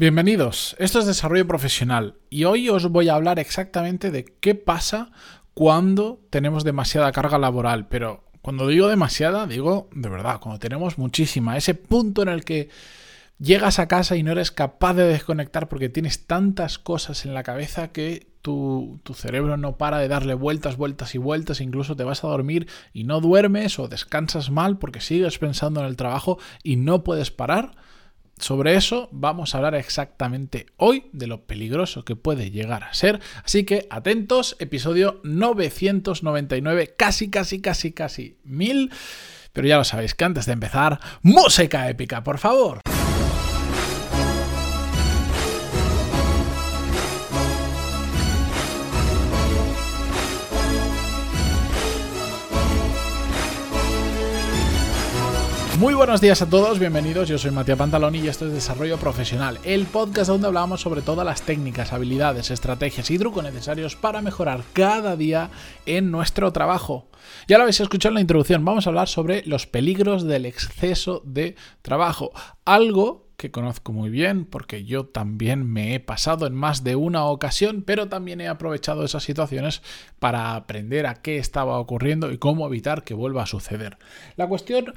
Bienvenidos, esto es Desarrollo Profesional y hoy os voy a hablar exactamente de qué pasa cuando tenemos demasiada carga laboral, pero cuando digo demasiada, digo de verdad, cuando tenemos muchísima, ese punto en el que llegas a casa y no eres capaz de desconectar porque tienes tantas cosas en la cabeza que tu, tu, cerebro no para de darle vueltas, vueltas y vueltas, incluso te vas a dormir y no duermes o descansas mal porque sigues pensando en el trabajo y no puedes parar. Sobre eso vamos a hablar exactamente hoy de lo peligroso que puede llegar a ser. Así que atentos, episodio 999, casi, casi, casi, casi mil. Pero ya lo sabéis que antes de empezar, música épica, por favor. Muy buenos días a todos, bienvenidos. Yo soy Matías Pantaloni y esto es Desarrollo Profesional, el podcast donde hablamos sobre todas las técnicas, habilidades, estrategias y trucos necesarios para mejorar cada día en nuestro trabajo. Ya lo habéis escuchado en la introducción, vamos a hablar sobre los peligros del exceso de trabajo, algo que conozco muy bien porque yo también me he pasado en más de una ocasión, pero también he aprovechado esas situaciones para aprender a qué estaba ocurriendo y cómo evitar que vuelva a suceder. La cuestión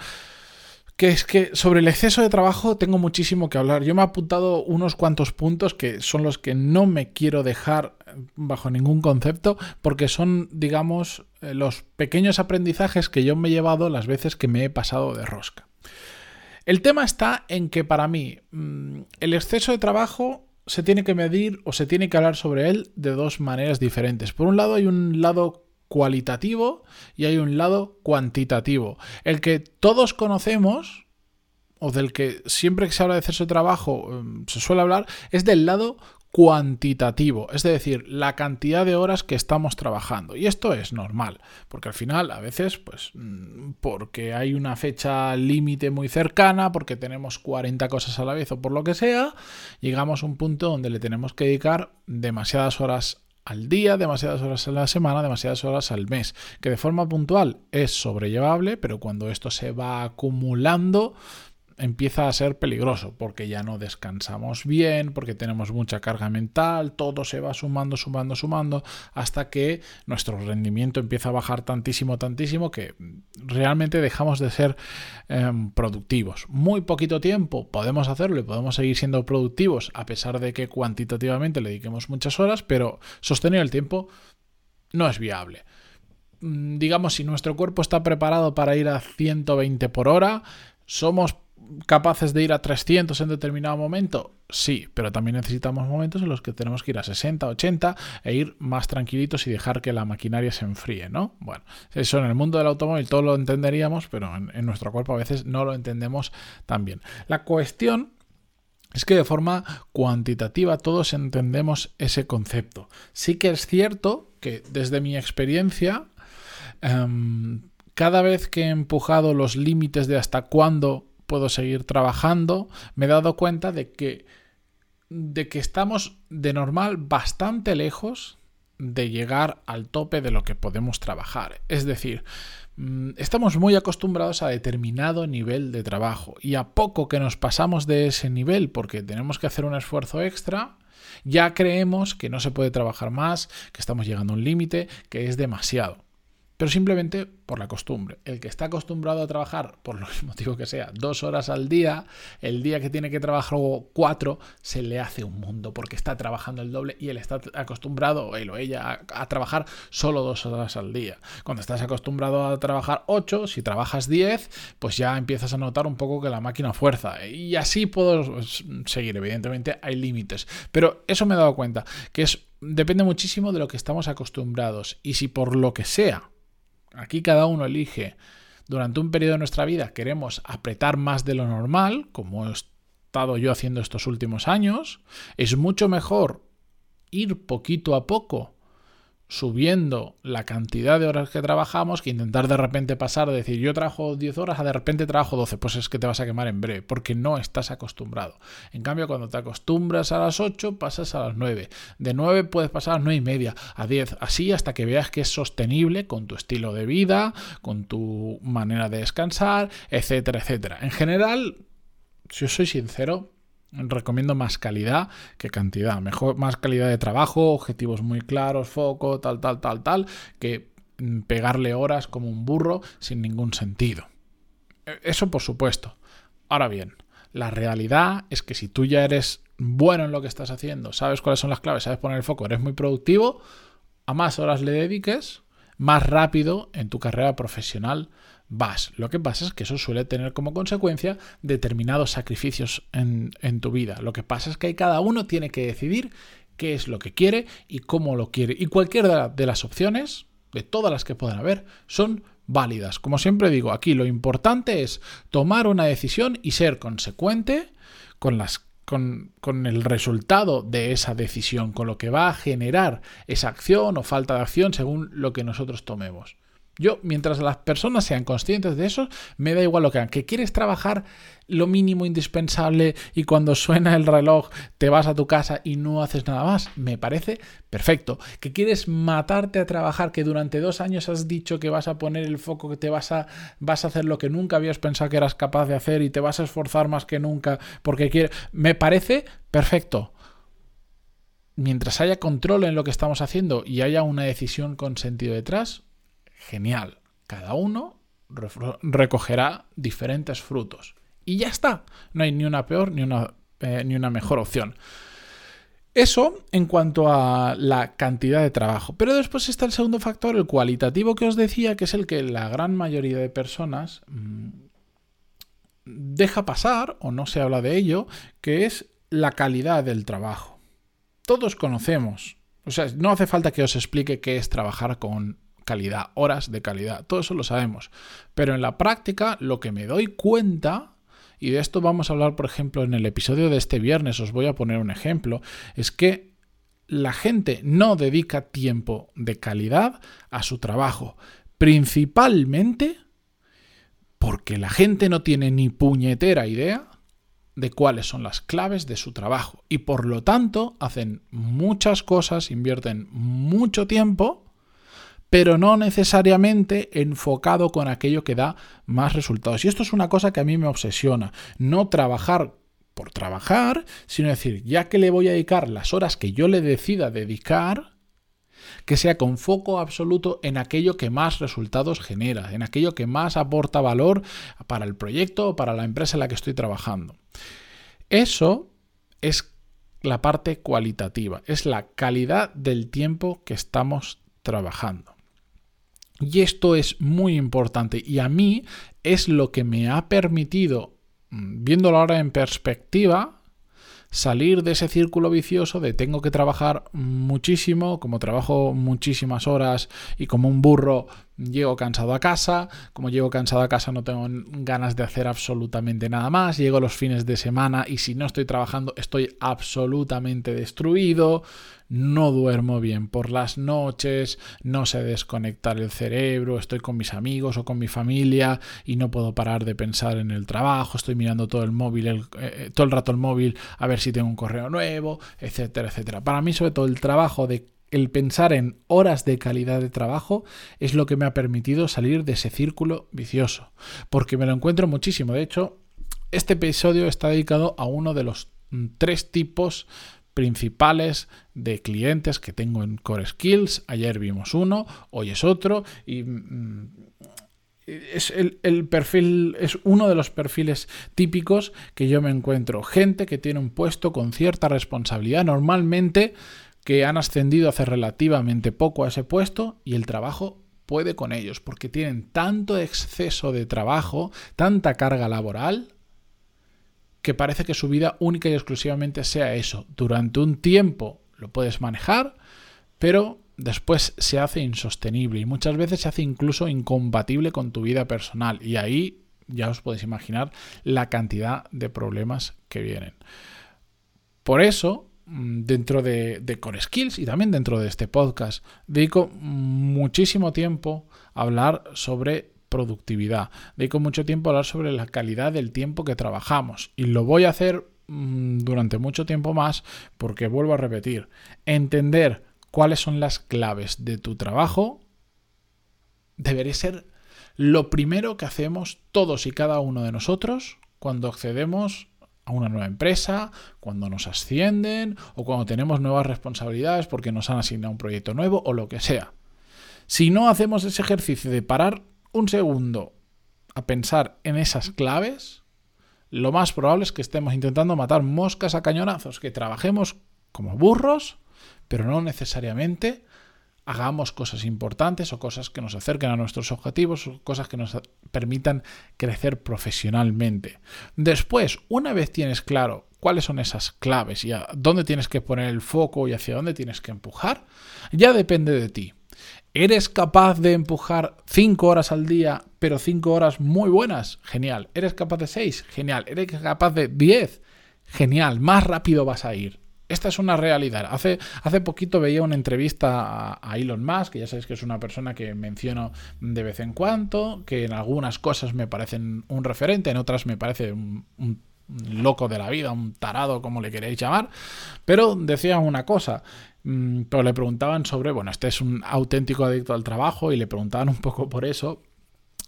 que es que sobre el exceso de trabajo tengo muchísimo que hablar. Yo me he apuntado unos cuantos puntos que son los que no me quiero dejar bajo ningún concepto porque son, digamos, eh, los pequeños aprendizajes que yo me he llevado las veces que me he pasado de rosca. El tema está en que para mí mm, el exceso de trabajo se tiene que medir o se tiene que hablar sobre él de dos maneras diferentes. Por un lado hay un lado cualitativo y hay un lado cuantitativo. El que todos conocemos, o del que siempre que se habla de exceso de trabajo em, se suele hablar, es del lado cuantitativo, es decir, la cantidad de horas que estamos trabajando. Y esto es normal, porque al final a veces, pues, mm, porque hay una fecha límite muy cercana, porque tenemos 40 cosas a la vez o por lo que sea, llegamos a un punto donde le tenemos que dedicar demasiadas horas al día, demasiadas horas a la semana, demasiadas horas al mes, que de forma puntual es sobrellevable, pero cuando esto se va acumulando, empieza a ser peligroso porque ya no descansamos bien, porque tenemos mucha carga mental, todo se va sumando, sumando, sumando, hasta que nuestro rendimiento empieza a bajar tantísimo, tantísimo que realmente dejamos de ser em, productivos. Muy poquito tiempo podemos hacerlo y podemos seguir siendo productivos a pesar de que cuantitativamente le dediquemos muchas horas, pero sostener el tiempo no es viable mm, digamos, si nuestro cuerpo está preparado para ir a 120 por hora, somos capaces de ir a 300 en determinado momento? Sí, pero también necesitamos momentos en los que tenemos que ir a 60, 80 e ir más tranquilitos y dejar que la maquinaria se enfríe, ¿no? Bueno, eso en el mundo del automóvil todo lo entenderíamos, pero en, nuestro cuerpo a veces no lo entendemos tan bien. La cuestión es que de forma cuantitativa todos entendemos ese concepto. Sí que es cierto que desde mi experiencia, um, cada vez que he empujado los límites de hasta cuándo puedo seguir trabajando, me he dado cuenta de que, de que estamos de normal bastante lejos de llegar al tope de lo que podemos trabajar. Es decir, mm, estamos muy acostumbrados a determinado nivel de trabajo y a poco que nos pasamos de ese nivel porque tenemos que hacer un esfuerzo extra, ya creemos que no se puede trabajar más, que estamos llegando a un límite, que es demasiado pero simplemente por la costumbre. El que está acostumbrado a trabajar, por lo motivo que sea, dos horas al día, el día que tiene que trabajar cuatro, se le hace un mundo porque está trabajando el doble y él está acostumbrado, él o ella, a, trabajar solo dos horas al día. Cuando estás acostumbrado a trabajar ocho, si trabajas diez, pues ya empiezas a notar un poco que la máquina fuerza. Y así puedo seguir, evidentemente hay límites. Pero eso me he dado cuenta, que es depende muchísimo de lo que estamos acostumbrados. Y si por lo que sea, Aquí cada uno elige durante un periodo de nuestra vida queremos apretar más de lo normal, como he estado yo haciendo estos últimos años, es mucho mejor ir poquito a poco subiendo la cantidad de horas que trabajamos que intentar de repente pasar de decir yo trabajo 10 horas a de repente trabajo 12, pues es que te vas a quemar en breve, porque no estás acostumbrado. En cambio, cuando te acostumbras a las 8, pasas a las 9. De 9 puedes pasar a las 9 y media, a 10, así hasta que veas que es sostenible con tu estilo de vida, con tu manera de descansar, etcétera, etcétera. En general, si os soy sincero, recomiendo más calidad que cantidad. Mejor, más calidad de trabajo, objetivos muy claros, foco, tal, tal, tal, tal, que mm, pegarle horas como un burro sin ningún sentido. E, eso por supuesto. Ahora bien, la realidad es que si tú ya eres bueno en lo que estás haciendo, sabes cuáles son las claves, sabes poner el foco, eres muy productivo, a más horas le dediques, más rápido en tu carrera profesional vas. Lo que pasa es que eso suele tener como consecuencia determinados sacrificios en, tu vida. Lo que pasa es que cada uno tiene que decidir qué es lo que quiere y cómo lo quiere. Y cualquiera de las opciones, de todas las que puedan haber, son válidas. Como siempre digo, aquí lo importante es tomar una decisión y ser consecuente con las con, con, el resultado de esa decisión, con lo que va a generar esa acción o falta de acción según lo que nosotros tomemos. Yo, mientras las personas sean conscientes de eso, me da igual lo que hagan. Que quieres trabajar lo mínimo indispensable y cuando suena el reloj te vas a tu casa y no haces nada más, me parece perfecto. Que quieres matarte a trabajar, que durante dos años has dicho que vas a poner el foco, que te vas a, vas a hacer lo que nunca habías pensado que eras capaz de hacer y te vas a esforzar más que nunca porque quieres... Me parece perfecto mientras haya control en lo que estamos haciendo y haya una decisión con sentido detrás, genial. Cada uno recogerá diferentes frutos. Y ya está. No hay ni una peor ni una, eh, ni una mejor opción. Eso en cuanto a la cantidad de trabajo. Pero después está el segundo factor, el cualitativo que os decía, que es el que la gran mayoría de personas mm, deja pasar o no se habla de ello, que es la calidad del trabajo. Todos conocemos. O sea, no hace falta que os explique qué es trabajar con calidad, horas de calidad, todo eso lo sabemos. Pero en la práctica lo que me doy cuenta, y de esto vamos a hablar por ejemplo en el episodio de este viernes, os voy a poner un ejemplo, es que la gente no dedica tiempo de calidad a su trabajo, principalmente porque la gente no tiene ni puñetera idea de cuáles son las claves de su trabajo y por lo tanto hacen muchas cosas, invierten mucho tiempo, pero no necesariamente enfocado con aquello que da más resultados. Y esto es una cosa que a mí me obsesiona, no trabajar por trabajar, sino decir, ya que le voy a dedicar las horas que yo le decida dedicar, que sea con foco absoluto en aquello que más resultados genera, en aquello que más aporta valor para el proyecto o para la empresa en la que estoy trabajando. Eso es la parte cualitativa, es la calidad del tiempo que estamos trabajando. Y esto es muy importante. Y a mí es lo que me ha permitido, mm, viéndolo ahora en perspectiva, salir de ese círculo vicioso de tengo que trabajar muchísimo, como trabajo muchísimas horas y como un burro llego cansado a casa, como llego cansado a casa no tengo ganas de hacer absolutamente nada más, llego los fines de semana y si no estoy trabajando estoy absolutamente destruido, no duermo bien por las noches, no sé desconectar el cerebro, estoy con mis amigos o con mi familia y no puedo parar de pensar en el trabajo, estoy mirando todo el móvil, el, eh, todo el rato el móvil a ver si tengo un correo nuevo, etcétera, etcétera. Para mí sobre todo el trabajo de el pensar en horas de calidad de trabajo es lo que me ha permitido salir de ese círculo vicioso, porque me lo encuentro muchísimo. De hecho, este episodio está dedicado a uno de los mm, tres tipos principales de clientes que tengo en Core Skills. Ayer vimos uno, hoy es otro y mm, es el, perfil es uno de los perfiles típicos que yo me encuentro. Gente que tiene un puesto con cierta responsabilidad, normalmente que han ascendido hace relativamente poco a ese puesto y el trabajo puede con ellos porque tienen tanto exceso de trabajo, tanta carga laboral que parece que su vida única y exclusivamente sea eso. Durante un tiempo lo puedes manejar, pero después se hace insostenible y muchas veces se hace incluso incompatible con tu vida personal. Y ahí ya os podéis imaginar la cantidad de problemas que vienen. Por eso, dentro de, de, Core Skills y también dentro de este podcast, dedico muchísimo tiempo a hablar sobre productividad. Dedico mucho tiempo a hablar sobre la calidad del tiempo que trabajamos y lo voy a hacer mm, durante mucho tiempo más porque vuelvo a repetir, entender cuáles son las claves de tu trabajo debería ser lo primero que hacemos todos y cada uno de nosotros cuando accedemos a una nueva empresa, cuando nos ascienden o cuando tenemos nuevas responsabilidades porque nos han asignado un proyecto nuevo o lo que sea. Si no hacemos ese ejercicio de parar un segundo a pensar en esas claves, lo más probable es que estemos intentando matar moscas a cañonazos, que trabajemos como burros, pero no necesariamente hagamos cosas importantes o cosas que nos acerquen a nuestros objetivos o cosas que nos permitan crecer profesionalmente. Después, una vez tienes claro cuáles son esas claves y a dónde tienes que poner el foco y hacia dónde tienes que empujar, ya depende de ti. ¿Eres capaz de empujar 5 horas al día, pero 5 horas muy buenas? Genial. ¿Eres capaz de 6? Genial. ¿Eres capaz de 10? Genial. Más rápido vas a ir. Esta es una realidad. Hace, hace poquito veía una entrevista a, Elon Musk, que ya sabéis que es una persona que menciono de vez en cuando, que en algunas cosas me parecen un referente, en otras me parece un, loco de la vida, un tarado, como le queréis llamar, pero decía una cosa, mm, pero le preguntaban sobre, bueno, este es un auténtico adicto al trabajo y le preguntaban un poco por eso.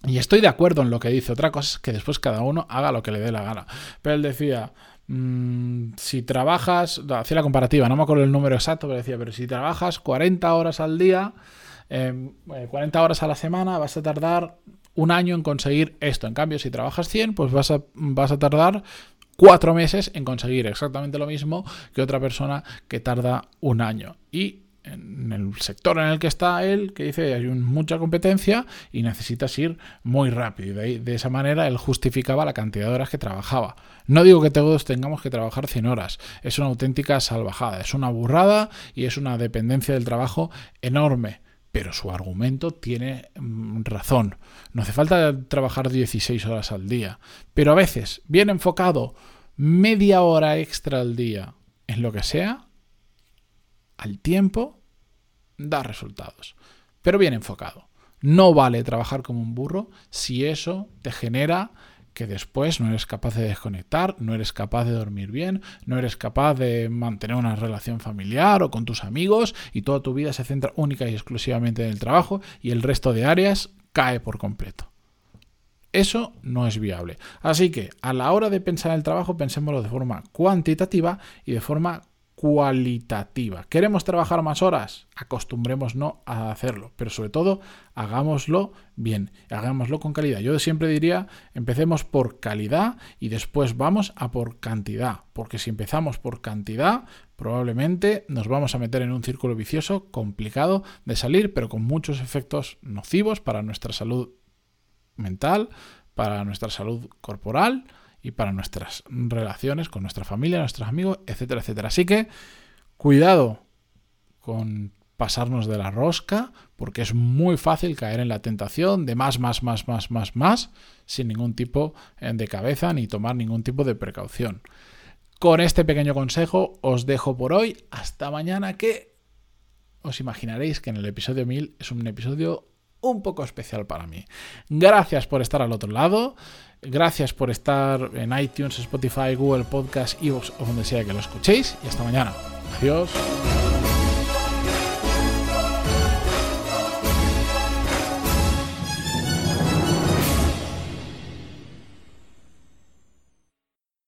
Y estoy de acuerdo en lo que dice. Otra cosa es que después cada uno haga lo que le dé la gana. Pero él decía, Mm, si trabajas, hacía la comparativa, no me acuerdo el número exacto, pero decía, pero si trabajas 40 horas al día, 40 em, horas a la semana, vas a tardar un año en conseguir esto. En cambio, si trabajas 100, pues vas a, vas a tardar cuatro meses en conseguir exactamente lo mismo que otra persona que tarda un año. Y en el sector en el que está él, que dice hay mucha competencia y necesitas ir muy rápido. Y de, esa manera él justificaba la cantidad de horas que trabajaba. No digo que todos tengamos que trabajar 100 horas, es una auténtica salvajada, es una burrada y es una dependencia del trabajo enorme. Pero su argumento tiene mm, razón. No hace falta trabajar 16 horas al día. Pero a veces, bien enfocado, media hora extra al día en lo que sea, al tiempo, da resultados. Pero bien enfocado. No vale trabajar como un burro si eso te genera que después no eres capaz de desconectar, no eres capaz de dormir bien, no eres capaz de mantener una relación familiar o con tus amigos y toda tu vida se centra única y exclusivamente en el trabajo y el resto de áreas cae por completo. Eso no es viable. Así que a la hora de pensar en el trabajo, pensémoslo de forma cuantitativa y de forma cualitativa. ¿Queremos trabajar más horas? Acostumbrémonos a hacerlo, pero sobre todo hagámoslo bien, hagámoslo con calidad. Yo siempre diría, empecemos por calidad y después vamos a por cantidad, porque si empezamos por cantidad, probablemente nos vamos a meter en un círculo vicioso complicado de salir, pero con muchos efectos nocivos para nuestra salud mental, para nuestra salud corporal, y para nuestras relaciones con nuestra familia, nuestros amigos, etcétera, etcétera. Así que cuidado con pasarnos de la rosca, porque es muy fácil caer en la tentación de más, más, más, más, más, más, sin ningún tipo eh, de cabeza ni tomar ningún tipo de precaución. Con este pequeño consejo os dejo por hoy. Hasta mañana que os imaginaréis que en el episodio 1000 es un episodio un poco especial para mí. Gracias por estar al otro lado. Gracias por estar en iTunes, Spotify, Google Podcast, Evox o donde sea que lo escuchéis. Y hasta mañana. Adiós.